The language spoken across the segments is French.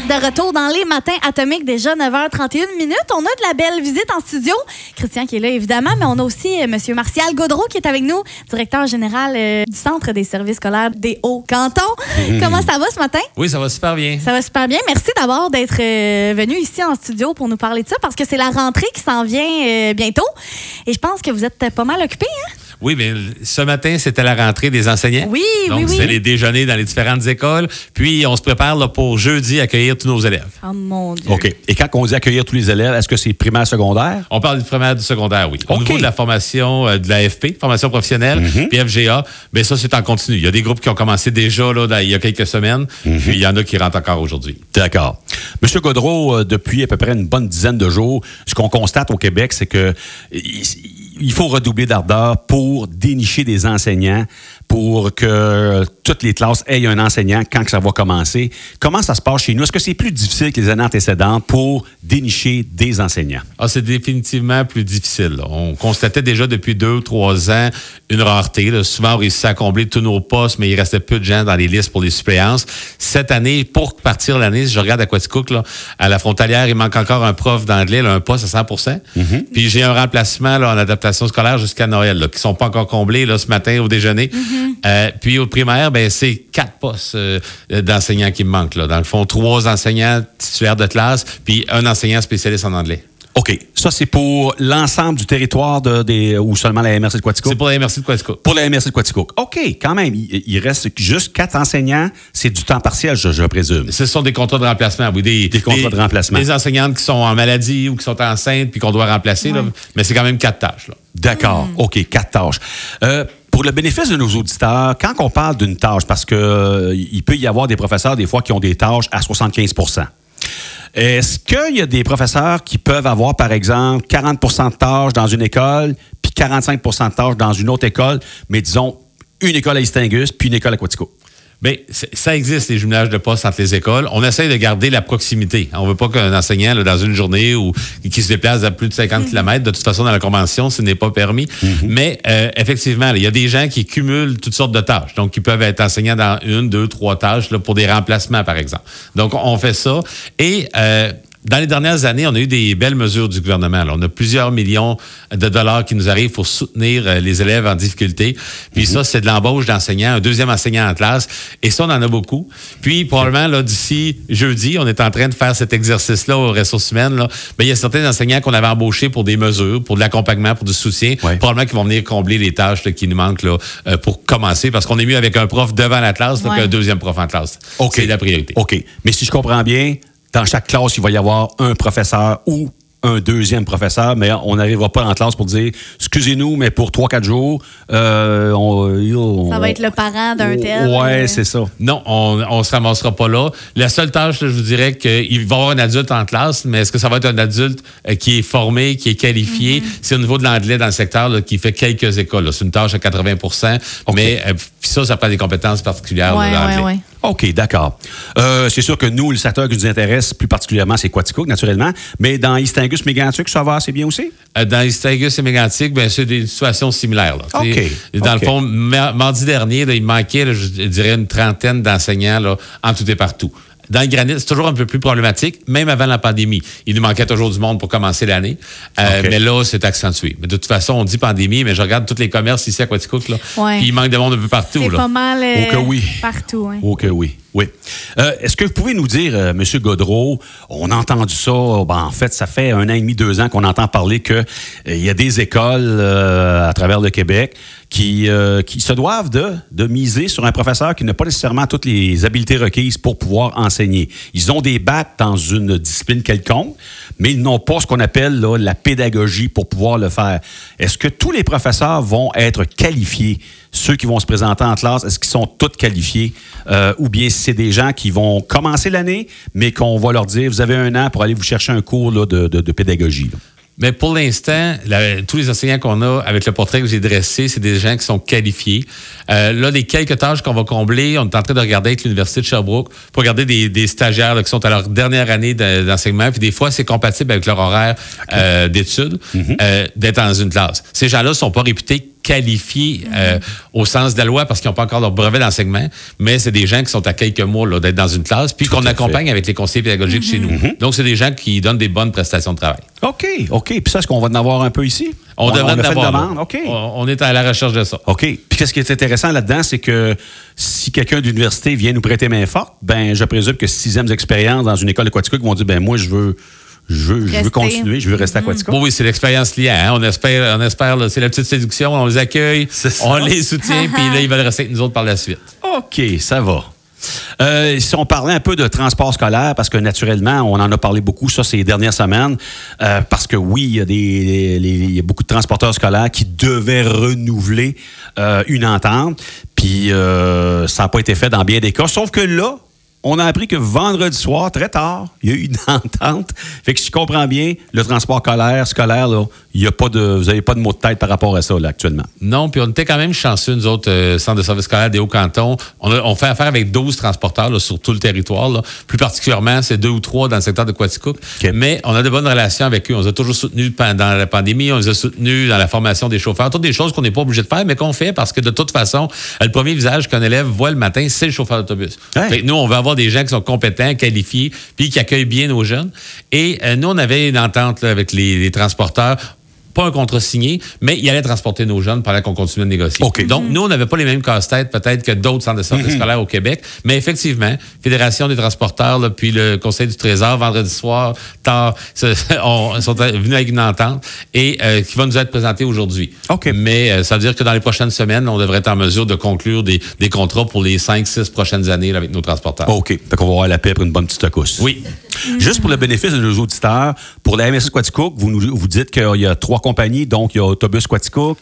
êtes de retour dans les matins atomiques, déjà 9h31 minutes. On a de la belle visite en studio. Christian qui est là, évidemment, mais on a aussi euh, M. Martial Gaudreau qui est avec nous, directeur général euh, du Centre des services scolaires des Hauts-Cantons. Comment ça va ce matin? Oui, ça va super bien. Ça va super bien. Merci d'abord d'être euh, venu ici en studio pour nous parler de ça parce que c'est la rentrée qui s'en vient euh, bientôt. Et je pense que vous êtes pas mal occupé, hein? Oui, mais ce matin, c'était la rentrée des enseignants. Oui, Donc, oui, oui. c'est les déjeuners dans les différentes écoles. Puis, on se prépare là, pour jeudi accueillir tous nos élèves. Oh mon Dieu. OK. Et quand on dit accueillir tous les élèves, est-ce que c'est primaire, secondaire? On parle du primaire du secondaire, oui. Au OK. niveau de la formation euh, de l'AFP, formation professionnelle, Mhm. puis FGA, bien ça, c'est en continu. Il y a des groupes qui ont commencé déjà là, dans- il y a quelques semaines, Mhm. puis il y en a qui rentrent encore aujourd'hui. D'accord. Monsieur Godreau, euh, depuis à peu près une bonne dizaine de jours, ce qu'on constate au Québec, c'est que il il faut redoubler d'ardeur pour dénicher des enseignants, pour que toutes les classes aient un enseignant quand que ça va commencer. Comment ça se passe chez nous? Est-ce que c'est plus difficile que les années antécédentes pour dénicher des enseignants? Ah, c'est définitivement plus difficile. là. On constatait déjà depuis deux ou trois ans une rareté. là. Souvent, on réussissait à combler tous nos postes, mais il restait peu de gens dans les listes pour les suppléances. Cette année, pour partir l'année, si je regarde à Quaticook, là, à la frontalière, il manque encore un prof d'anglais, là, un poste à 100% Puis j'ai un remplacement là, en adaptation scolaire jusqu'à Noël, là, qui sont pas encore comblés là, ce matin au déjeuner. Euh, puis au primaire, ben, c'est quatre postes euh, d'enseignants qui me manquent. Là. Dans le fond, trois enseignants titulaires de classe, puis un enseignant spécialiste en anglais. OK. Ça, c'est pour l'ensemble du territoire de, des, ou seulement la MRC de Quaticook? C'est pour la MRC de Quaticook. Pour la MRC de Quaticook. OK, quand même. Il, il reste juste quatre enseignants. C'est du temps partiel, je, je présume. Ce sont des contrats de remplacement, oui. Des, Des contrats de remplacement. Des enseignantes qui sont en maladie ou qui sont enceintes puis qu'on doit remplacer. là. mais c'est quand même quatre tâches. Là. D'accord. OK, quatre tâches. Euh, pour le bénéfice de nos auditeurs, quand on parle d'une tâche, parce que euh, peut y avoir des professeurs des fois qui ont des tâches à 75% est-ce qu'il y a des professeurs qui peuvent avoir, par exemple, 40% de tâches dans une école, puis 45% de tâches dans une autre école, mais disons une école à Istingus, puis une école à Quatico? Bien, ça existe, les jumelages de postes entre les écoles. On essaye de garder la proximité. On veut pas qu'un enseignant, là, dans une journée ou qui se déplace à plus de 50 km, de toute façon, dans la convention, ce n'est pas permis. Mais euh, effectivement, il y a des gens qui cumulent toutes sortes de tâches. Donc, qui peuvent être enseignants dans une, deux, trois tâches là, pour des remplacements, par exemple. Donc, on fait ça. Et... euh, dans les dernières années, on a eu des belles mesures du gouvernement. là. On a plusieurs millions de dollars qui nous arrivent pour soutenir euh, les élèves en difficulté. Puis ça, c'est de l'embauche d'enseignants, un deuxième enseignant en classe. Et ça, on en a beaucoup. Puis probablement, là, d'ici jeudi, on est en train de faire cet exercice-là aux ressources humaines. Là. Mais il y a certains enseignants qu'on avait embauchés pour des mesures, pour de l'accompagnement, pour du soutien. Ouais. Probablement qu'ils vont venir combler les tâches là, qui nous manquent là, euh, pour commencer. Parce qu'on est mieux avec un prof devant la classe Ouais. qu'un deuxième prof en classe. OK. C'est la priorité. OK. Mais si je comprends bien, dans chaque classe, il va y avoir un professeur ou un deuxième professeur, mais on n'arrivera pas en classe pour dire excusez-nous, mais pour 3-4 jours, euh, on, Ça va être le parent d'un tel. Ouais, euh, c'est ça. Non, on on se ramassera pas là. La seule tâche, je vous dirais qu'il va y avoir un adulte en classe, mais est-ce que ça va être un adulte euh, qui est formé, qui est qualifié? C'est au niveau de l'anglais dans le secteur là, qui fait quelques écoles. C'est une tâche à 80% mais euh, ça, ça prend des compétences particulières Ouais, ouais, l'anglais. ouais. OK, d'accord. Euh, c'est sûr que nous, le secteur qui nous intéresse plus particulièrement, c'est Quaticook, naturellement. Mais dans Istingus, Mégantic, ça va assez bien aussi? Euh, Dans Istagus et Mégantic, ben, c'est des situations similaires. là. OK, T'sais, Dans le fond, ma- mardi dernier, là, il manquait, là, je dirais, une trentaine d'enseignants en tout et partout. Dans le granit, c'est toujours un peu plus problématique, même avant la pandémie. Il nous manquait toujours du monde pour commencer l'année. Euh. Mais là, c'est accentué. Mais de toute façon, on dit pandémie, mais je regarde tous les commerces ici à Quaticook, là. Ouais. Puis il manque de monde un peu partout. C'est là. pas mal euh, Oh que oui. partout. hein. Ok, oui. Oui. Euh, Est-ce que vous pouvez nous dire, euh, M. Godreau, on a entendu ça, euh, ben, en fait, ça fait un an et demi, deux ans qu'on entend parler qu'il y a des écoles euh, à travers le Québec qui, euh, qui se doivent de, de miser sur un professeur qui n'a pas nécessairement toutes les habiletés requises pour pouvoir enseigner. Ils ont des bacs dans une discipline quelconque, mais ils n'ont pas ce qu'on appelle là, la pédagogie pour pouvoir le faire. Est-ce que tous les professeurs vont être qualifiés? Ceux qui vont se présenter en classe, est-ce qu'ils sont tous qualifiés? Euh, ou bien c'est des gens qui vont commencer l'année, mais qu'on va leur dire, vous avez un an pour aller vous chercher un cours là, de, de- de pédagogie. là. Mais pour l'instant, tous les enseignants qu'on a avec le portrait que j'ai dressé, c'est des gens qui sont qualifiés. Euh, là, les quelques tâches qu'on va combler, on est en train de regarder avec l'Université de Sherbrooke pour regarder des, des stagiaires là, qui sont à leur dernière année de- d'enseignement. Puis des fois, c'est compatible avec leur horaire euh, d'études euh, d'être dans une classe. Ces gens-là ne sont pas réputés qualifiés euh, au sens de la loi parce qu'ils n'ont pas encore leur brevet d'enseignement, mais c'est des gens qui sont à quelques mois d'être dans une classe, puis qu'on accompagne avec les conseillers pédagogiques chez nous. Donc, c'est des gens qui donnent des bonnes prestations de travail. OK, OK. Puis ça, est-ce qu'on va en avoir un peu ici? On, devrait en avoir. demande? OK. On, on est à la recherche de ça. OK. Puis qu'est-ce qui est intéressant là-dedans, c'est que si quelqu'un d'université vient nous prêter main forte, ben je présume que sixième expérience dans une école Quaticook vont dire ben moi je veux je veux, je veux Rester. continuer, je veux rester à Quaticook. Oui, oui, c'est l'expérience client. hein. On espère, on espère c'est la petite séduction, on les accueille, on les soutient, puis là, ils veulent rester avec nous autres par la suite. OK, ça va. Euh, si on parlait un peu de transport scolaire, parce que naturellement, on en a parlé beaucoup ça ces dernières semaines, euh, parce que oui, il y, a des, les- il y a beaucoup de transporteurs scolaires qui devaient renouveler euh, une entente, puis euh, ça n'a pas été fait dans bien des cas. Sauf que là, on a appris que vendredi soir, très tard, il y a eu une entente. Fait que si je comprends bien, le transport scolaire, scolaire, là, il y a pas de, vous n'avez pas de mot de tête par rapport à ça là, actuellement. Non, puis on était quand même chanceux, nous autres, euh, centres de services scolaires des Hauts-Cantons. On, fait affaire avec 12 transporteurs là, sur tout le territoire. là. Plus particulièrement, c'est deux ou trois dans le secteur de Quaticook. OK. Mais on a de bonnes relations avec eux. On les a toujours soutenus pendant la pandémie. On les a soutenus dans la formation des chauffeurs. Toutes des choses qu'on n'est pas obligé de faire, mais qu'on fait parce que de toute façon, euh, le premier visage qu'un élève voit le matin, c'est le chauffeur d'autobus. Nous, on veut avoir des gens qui sont compétents, qualifiés, puis qui accueillent bien nos jeunes. Et euh, nous, on avait une entente là, avec les, les transporteurs. Pas un contrat signé, mais il allait transporter nos jeunes pendant qu'on continuait de négocier. Donc, nous, on n'avait pas les mêmes casse-têêtes peut-être que d'autres centres de services scolaires au Québec, mais effectivement, Fédération des transporteurs, là, puis le Conseil du Trésor, vendredi soir, tard, se- on, sont venus avec une entente et euh, qui va nous être présentée aujourd'hui. Mais euh, ça veut dire que dans les prochaines semaines, on devrait être en mesure de conclure des, des contrats pour les 5-6 prochaines années là, avec nos transporteurs. OK. Fait qu'on va avoir la paix pour une bonne petite secousse. Oui. Juste pour le bénéfice de nos auditeurs, pour la MSS Quaticook, vous, nous, vous dites qu'il y a trois compagnies, donc il y a Autobus Quaticook,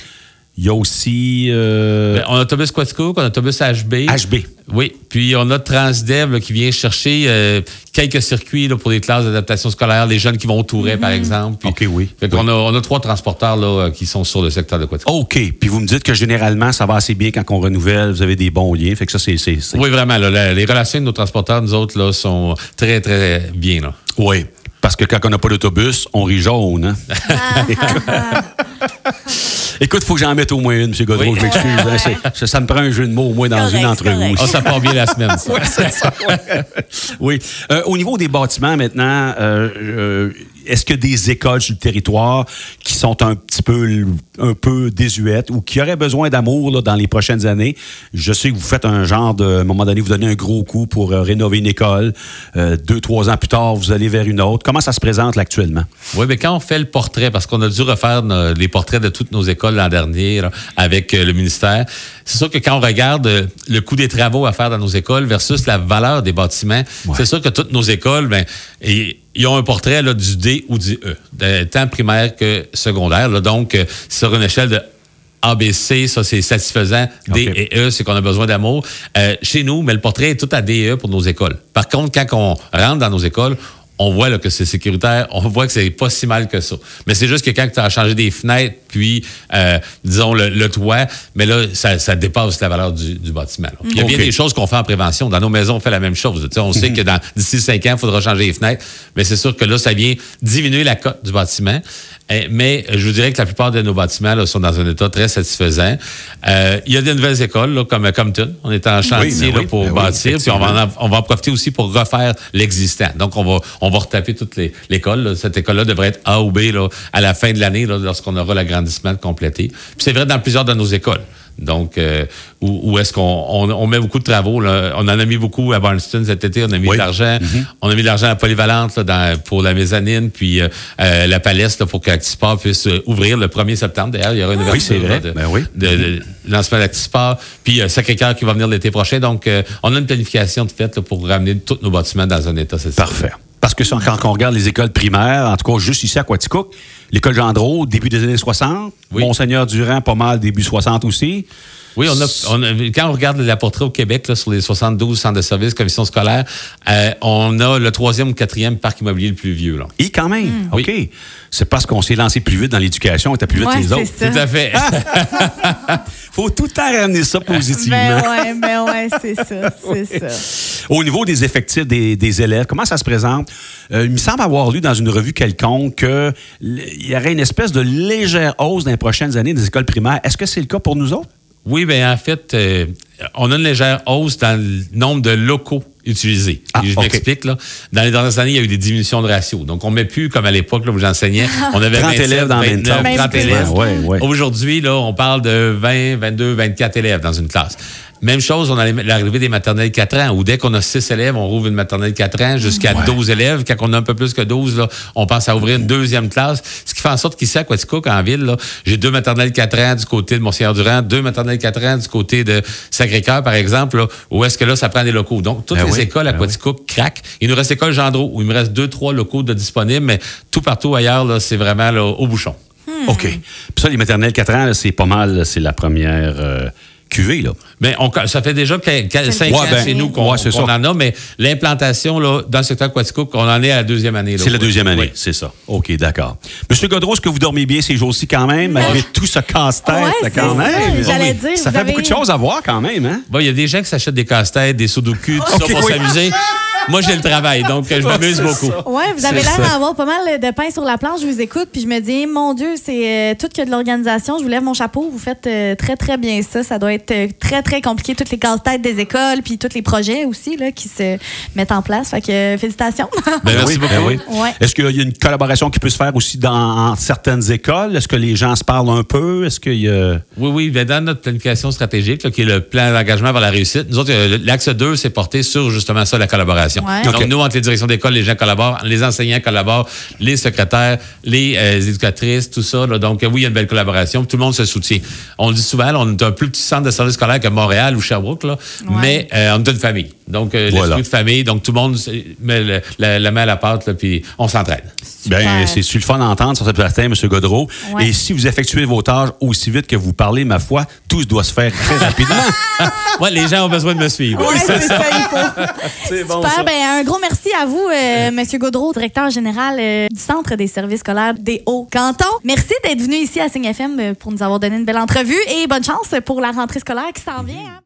il y a aussi... euh, Ben, on a Autobus Quaticook, on a Autobus HB. HB. Oui, puis on a Transdev là, qui vient chercher euh, quelques circuits là, pour les classes d'adaptation scolaire, les jeunes qui vont au Touret, par exemple. Puis- OK, oui. Fait qu'on a, on a trois transporteurs là, euh, qui sont sur le secteur de Quaticook. OK. Puis vous me dites que généralement, ça va assez bien quand on renouvelle, vous avez des bons liens. Fait que ça, c'est... Oui, vraiment. là, les relations avec nos transporteurs, nous autres, là, sont très, très bien. Là. Oui. Parce que quand on n'a pas d'autobus, on rit jaune. Hein? Écoute, il faut que j'en mette au moins une, M. Godreau. Oui. Je m'excuse. hein, Ouais, ça, ça me prend un jeu de mots au moins dans Correct, une entrevue. correct. Ah, ça part bien la semaine, ça. Ouais, c'est ça, ouais. oui. Euh, au niveau des bâtiments, maintenant, euh, euh, est-ce que des écoles sur le territoire qui sont un petit peu, un peu désuètes ou qui auraient besoin d'amour dans les prochaines années? Je sais que vous faites un genre de, à un moment donné, vous donnez un gros coup pour euh, rénover une école. Euh, deux, trois ans plus tard, vous allez vers une autre. Comment ça se présente là, actuellement? Oui, mais quand on fait le portrait, parce qu'on a dû refaire nos- les portraits de toutes nos écoles l'an dernier là, avec euh, le ministère, c'est sûr que quand on regarde euh, le coût des travaux à faire dans nos écoles versus la valeur des bâtiments, c'est sûr que toutes nos écoles, ben, et- ils ont un portrait là, du D ou du E, de- tant primaire que secondaire. là. donc, euh, sur une échelle de ABC, ça c'est satisfaisant. D et E, c'est qu'on a besoin d'amour. Euh, chez nous, mais le portrait est tout à D et E pour nos écoles. Par contre, quand on rentre dans nos écoles, on voit là, que c'est sécuritaire, on voit que c'est pas si mal que ça. Mais c'est juste que quand tu as changé des fenêtres, puis, euh, disons, le, le toit, mais là, ça, ça dépasse la valeur du, du bâtiment. Il y a bien des choses qu'on fait en prévention. Dans nos maisons, on fait la même chose. Tu sais, on sait que dans d'ici cinq ans, il faudra changer les fenêtres. Mais c'est sûr que là, ça vient diminuer la cote du bâtiment. Euh, Mais euh, je vous dirais que la plupart de nos bâtiments là, sont dans un état très satisfaisant. Euh, il y a des nouvelles écoles, là, comme Compton. On est en chantier ben là, oui, pour oui, bâtir. puis on va, en, on va en profiter aussi pour refaire l'existant. Donc, on va, on va retaper toute les- l'école. Cette école-là devrait être A ou B là, à la fin de l'année, lorsqu'on aura l'agrandissement complété. Puis c'est vrai dans plusieurs de nos écoles. Donc, euh, où, où est-ce qu'on on, on met beaucoup de travaux? Là. On en a mis beaucoup à Barnston cet été. On a mis Oui. de l'argent. On a mis de l'argent à polyvalente là, dans- pour la mezzanine, puis euh, euh, la palette là, pour qu'Actisport puisse euh, ouvrir le 1er septembre. D'ailleurs, il y aura une Oui, ouverture c'est vrai. de, Ben oui. de- de lancement d'Actisport. Puis euh, Sacré-Cœur qui va venir l'été prochain. Donc, euh, on a une planification de fait là, pour ramener tous nos bâtiments dans un état. Parfait. Parce que quand on regarde les écoles primaires, en tout cas juste ici à Quaticook, l'école Gendreau, début des années 60, Oui. Monseigneur Durand, pas mal, début 60 aussi. Oui, on a, on a- quand on regarde la portrait au Québec là, sur les 72 centres de services, commissions scolaires, euh, on a le troisième ou quatrième parc immobilier le plus vieux. Là. Et quand même, Hmm. OK. C'est parce qu'on s'est lancé plus vite dans l'éducation, on était plus vite Ouais, que les c'est autres. ça. Tout à fait. faut tout le temps ramener ça positivement. Ben ouais, ben ouais, c'est ça, c'est ça. Au niveau des effectifs des, des élèves, comment ça se présente? Euh, il me semble avoir lu dans une revue quelconque qu'il y aurait une espèce de légère hausse dans les prochaines années des écoles primaires. Est-ce que c'est le cas pour nous autres? Oui, bien, en fait, euh, on a une légère hausse dans le nombre de locaux utilisés. Ah, je m'explique, là. Dans les dernières années, il y a eu des diminutions de ratio. Donc, on ne met plus comme à l'époque là, où j'enseignais. On avait 30 27, élèves dans la même 29, classe. 30 Même élèves. plus. Ouais, ouais. Aujourd'hui, là, on parle de 20, 22, 24 élèves dans une classe. Même chose, on a l'arrivée des maternelles 4 ans, où dès qu'on a 6 élèves, on rouvre une maternelle 4 ans jusqu'à 12 élèves. Quand on a un peu plus que 12, là, on pense à ouvrir une deuxième classe. Ce qui fait en sorte qu'ici, à Quaticook, en ville, j'ai deux maternelles 4 ans du côté de Monseigneur-Durand, deux maternelles 4 ans du côté de Sacré-Cœur, par exemple, là, où est-ce que là, ça prend des locaux. Donc, toutes Ben les oui, écoles à ben Quaticook craquent. Il nous reste l'école Gendreau, où il me reste deux, trois locaux de disponibles, mais tout partout ailleurs, c'est vraiment là, au bouchon. OK. Puis ça, les maternelles 4 ans, c'est pas mal, c'est la première euh, cuvée, là. Mais on, ça fait déjà 5 Ouais, ans ben, chez nous qu'on ouais, c'est qu'on ça. en a, mais l'implantation là, dans le secteur Quaticook, on en est à la deuxième année. là. C'est la deuxième année, Oui. c'est ça. OK, d'accord. Monsieur Godreau, est-ce que vous dormez bien ces jours-ci quand même, malgré tout ce casse-tête, c'est quand ça, même? j'allais Oui. dire, Ça fait avez- beaucoup de choses à voir quand même, hein? Bon, il y a des gens qui s'achètent des casse-têtes, des sudoku, tout ça pour oui. s'amuser. Moi, j'ai le travail, donc je m'amuse beaucoup. Ouais, vous avez l'air d'avoir pas mal de pain sur la planche. Je vous écoute, puis je me dis, mon Dieu, c'est euh, tout que de l'organisation. Je vous lève mon chapeau. Vous faites euh, très, très bien ça. Ça doit être euh, très, très compliqué, toutes les casse-têtes des écoles, puis tous les projets aussi là, qui se mettent en place. Fait que euh, félicitations. Ben, merci oui, beaucoup. ben oui. Ouais. Est-ce qu'il y a une collaboration qui peut se faire aussi dans certaines écoles? Est-ce que les gens se parlent un peu? Est-ce qu'il y a... Oui, oui. ben, dans notre planification stratégique, là, qui est le plan d'engagement vers la réussite, nous autres, l'axe 2, c'est porté sur justement ça, la collaboration. Ouais. Donc, nous, entre les directions d'école, les gens collaborent, les enseignants collaborent, les secrétaires, les euh, éducatrices, tout ça. là. donc, euh, oui, il y a une belle collaboration. Tout le monde se soutient. On le dit souvent, là, on est un plus petit centre de service scolaire que Montréal ou Sherbrooke, là, mais euh, on est une famille. Donc, euh, Voilà. l'esprit de famille. Donc, tout le monde met le- la, la main à la pâte, là, puis on s'entraide. Super. c'est sur le fun d'entendre sur cette matin, M. Godreau. Ouais. Et si vous effectuez vos tâches aussi vite que vous parlez, ma foi, tout doit se faire très rapidement. Ouais, les gens ont besoin de me suivre. Ouais, c'est ça, il faut. C'est bon, Super. ça. Ben, un gros merci à vous, euh, Monsieur Gaudreau, directeur général euh, du Centre des services scolaires des Hauts-Cantons. Merci d'être venu ici à Signe FM euh, pour nous avoir donné une belle entrevue et bonne chance pour la rentrée scolaire qui s'en vient. hein.